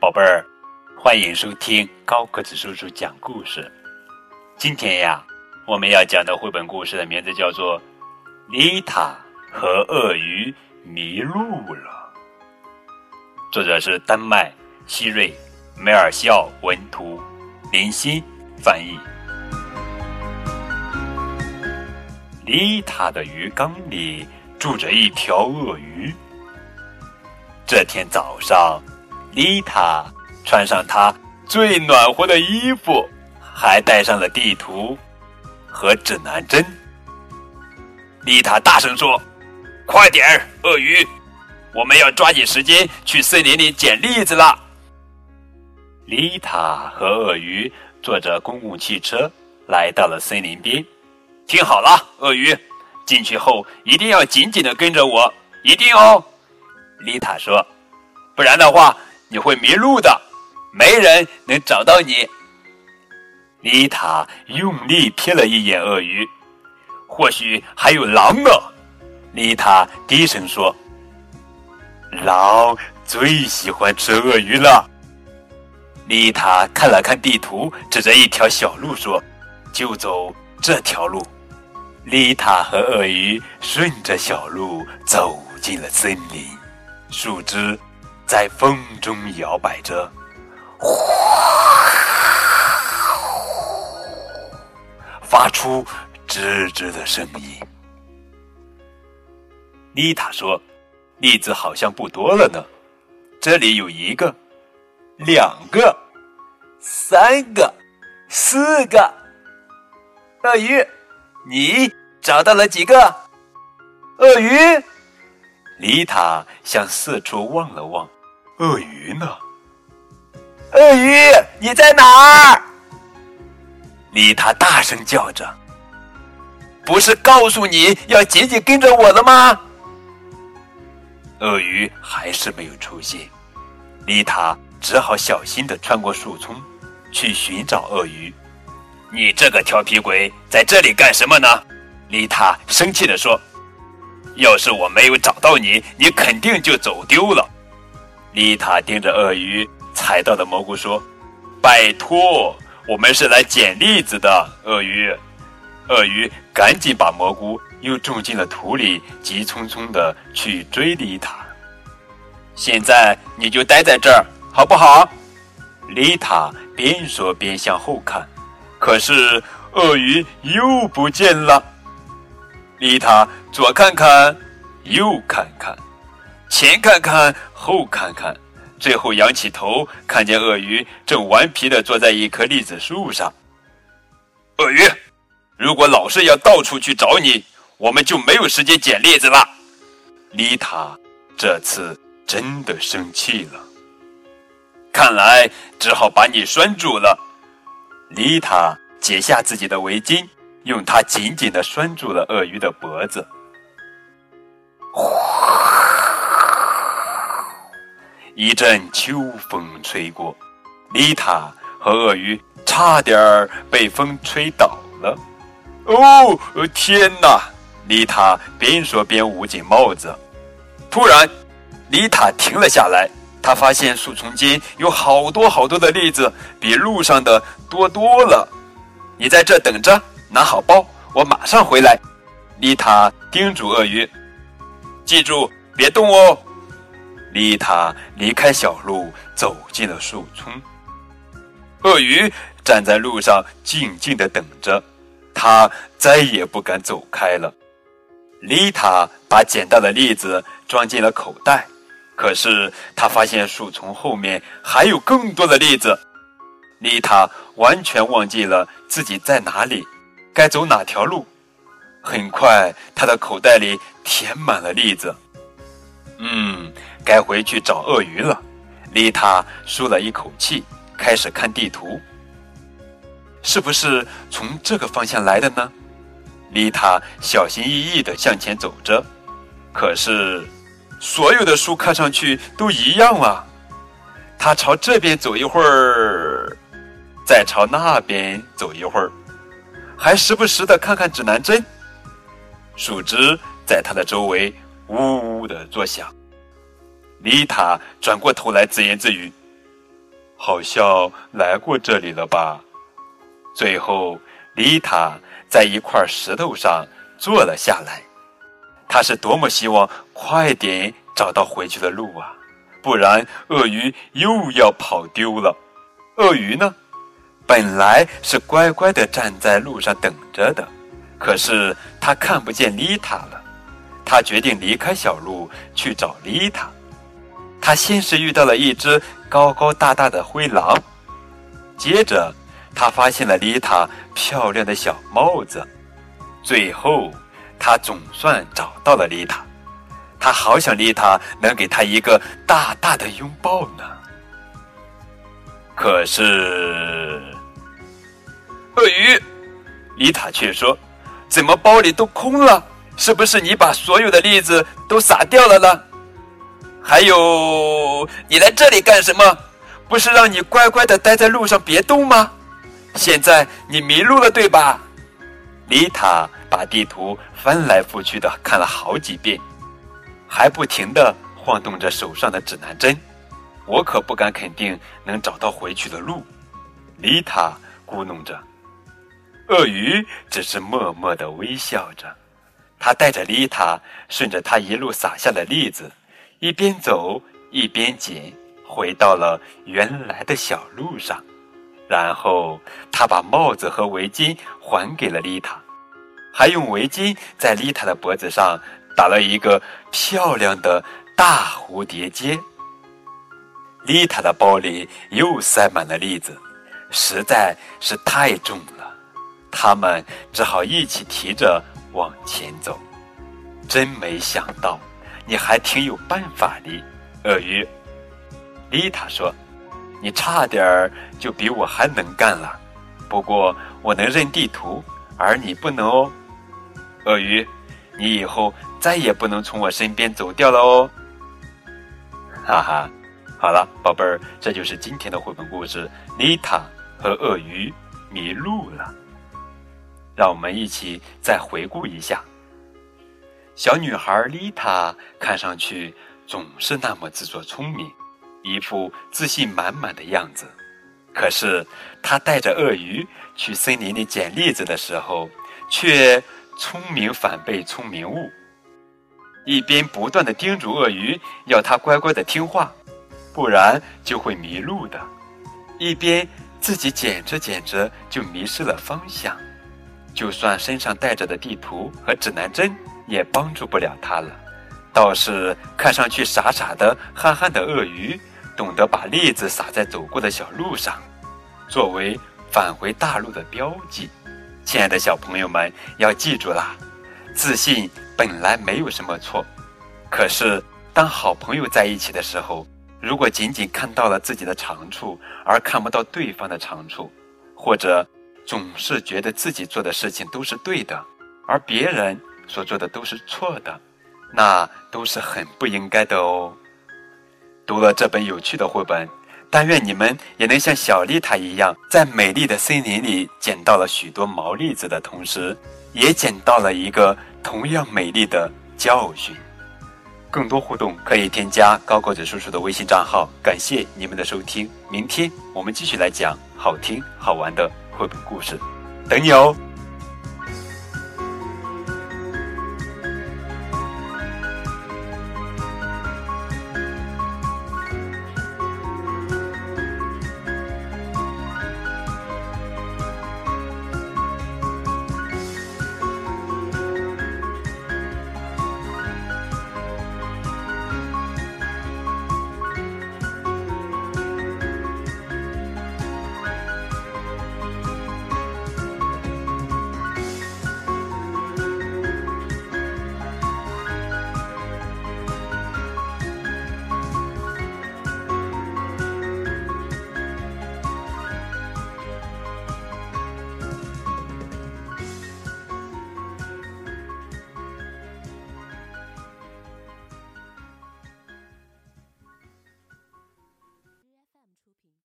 宝贝儿，欢迎收听高个子叔叔讲故事。今天呀，我们要讲的绘本故事的名字叫做《丽塔和鳄鱼迷路了》，作者是丹麦希瑞梅尔肖文图，林欣翻译。丽塔的鱼缸里住着一条鳄鱼。这天早上。丽塔穿上她最暖和的衣服，还带上了地图和指南针。丽塔大声说：“快点儿，鳄鱼，我们要抓紧时间去森林里捡栗子了。”丽塔和鳄鱼坐着公共汽车来到了森林边。听好了，鳄鱼，进去后一定要紧紧的跟着我，一定哦。丽塔说：“不然的话。”你会迷路的，没人能找到你。丽塔用力瞥了一眼鳄鱼，或许还有狼呢。丽塔低声说：“狼最喜欢吃鳄鱼了。”丽塔看了看地图，指着一条小路说：“就走这条路。”丽塔和鳄鱼顺着小路走进了森林，树枝。在风中摇摆着，呼，发出吱吱的声音。丽塔说：“栗子好像不多了呢，这里有一个，两个，三个，四个。鳄鱼，你找到了几个？鳄鱼。”丽塔向四处望了望。鳄鱼呢？鳄鱼，你在哪儿？丽塔大声叫着：“不是告诉你要紧紧跟着我的吗？”鳄鱼还是没有出现，丽塔只好小心的穿过树丛，去寻找鳄鱼。你这个调皮鬼，在这里干什么呢？丽塔生气的说：“要是我没有找到你，你肯定就走丢了。”丽塔盯着鳄鱼踩到的蘑菇说：“拜托，我们是来捡栗子的。”鳄鱼，鳄鱼赶紧把蘑菇又种进了土里，急匆匆的去追丽塔。现在你就待在这儿，好不好？丽塔边说边向后看，可是鳄鱼又不见了。丽塔左看看，右看看。前看看，后看看，最后仰起头，看见鳄鱼正顽皮的坐在一棵栗子树上。鳄鱼，如果老是要到处去找你，我们就没有时间捡栗子了。丽塔这次真的生气了，看来只好把你拴住了。丽塔解下自己的围巾，用它紧紧的拴住了鳄鱼的脖子。一阵秋风吹过，丽塔和鳄鱼差点儿被风吹倒了。哦，天哪！丽塔边说边捂紧帽子。突然，丽塔停了下来。她发现树丛间有好多好多的栗子，比路上的多多了。你在这等着，拿好包，我马上回来。丽塔叮嘱鳄鱼：“记住，别动哦。”丽塔离开小路，走进了树丛。鳄鱼站在路上，静静的等着。它再也不敢走开了。丽塔把捡到的栗子装进了口袋，可是她发现树丛后面还有更多的栗子。丽塔完全忘记了自己在哪里，该走哪条路。很快，她的口袋里填满了栗子。嗯。该回去找鳄鱼了，丽塔舒了一口气，开始看地图。是不是从这个方向来的呢？丽塔小心翼翼地向前走着，可是所有的树看上去都一样啊。她朝这边走一会儿，再朝那边走一会儿，还时不时地看看指南针。树枝在她的周围呜呜地作响。丽塔转过头来自言自语：“好像来过这里了吧？最后，丽塔在一块石头上坐了下来。他是多么希望快点找到回去的路啊！不然鳄鱼又要跑丢了。鳄鱼呢，本来是乖乖地站在路上等着的，可是他看不见丽塔了。他决定离开小路去找丽塔。他先是遇到了一只高高大大的灰狼，接着他发现了丽塔漂亮的小帽子，最后。他总算找到了丽塔，他好想丽塔能给他一个大大的拥抱呢。可是，鳄鱼，丽塔却说：“怎么包里都空了？是不是你把所有的栗子都撒掉了呢？还有，你来这里干什么？不是让你乖乖的待在路上别动吗？现在你迷路了，对吧？”丽塔把地图翻来覆去的看了好几遍，还不停的晃动着手上的指南针。我可不敢肯定能找到回去的路。丽塔咕哝着，鳄鱼只是默默的微笑着。他带着丽塔顺着他一路撒下的栗子，一边走一边捡，回到了原来的小路上。然后他把帽子和围巾还给了丽塔，还用围巾在丽塔的脖子上打了一个漂亮的大蝴蝶结。丽塔的包里又塞满了栗子，实在是太重了，他们只好一起提着往前走。真没想到，你还挺有办法的，鳄鱼。丽塔说。你差点儿就比我还能干了，不过我能认地图，而你不能哦。鳄鱼，你以后再也不能从我身边走掉了哦。哈哈，好了，宝贝儿，这就是今天的绘本故事《丽塔和鳄鱼迷路了》。让我们一起再回顾一下，小女孩丽塔看上去总是那么自作聪明。一副自信满满的样子，可是她带着鳄鱼去森林里捡栗子的时候，却聪明反被聪明误。一边不断的叮嘱鳄鱼要它乖乖的听话，不然就会迷路的；一边自己捡着捡着就迷失了方向，就算身上带着的地图和指南针也帮助不了他了。倒是看上去傻傻的、憨憨的鳄鱼。懂得把栗子撒在走过的小路上，作为返回大陆的标记。亲爱的小朋友们，要记住啦，自信本来没有什么错。可是，当好朋友在一起的时候，如果仅仅看到了自己的长处，而看不到对方的长处，或者总是觉得自己做的事情都是对的，而别人所做的都是错的，那都是很不应该的哦。读了这本有趣的绘本，但愿你们也能像小丽塔一样，在美丽的森林里捡到了许多毛栗子的同时，也捡到了一个同样美丽的教训。更多互动可以添加高个子叔叔的微信账号。感谢你们的收听，明天我们继续来讲好听好玩的绘本故事，等你哦。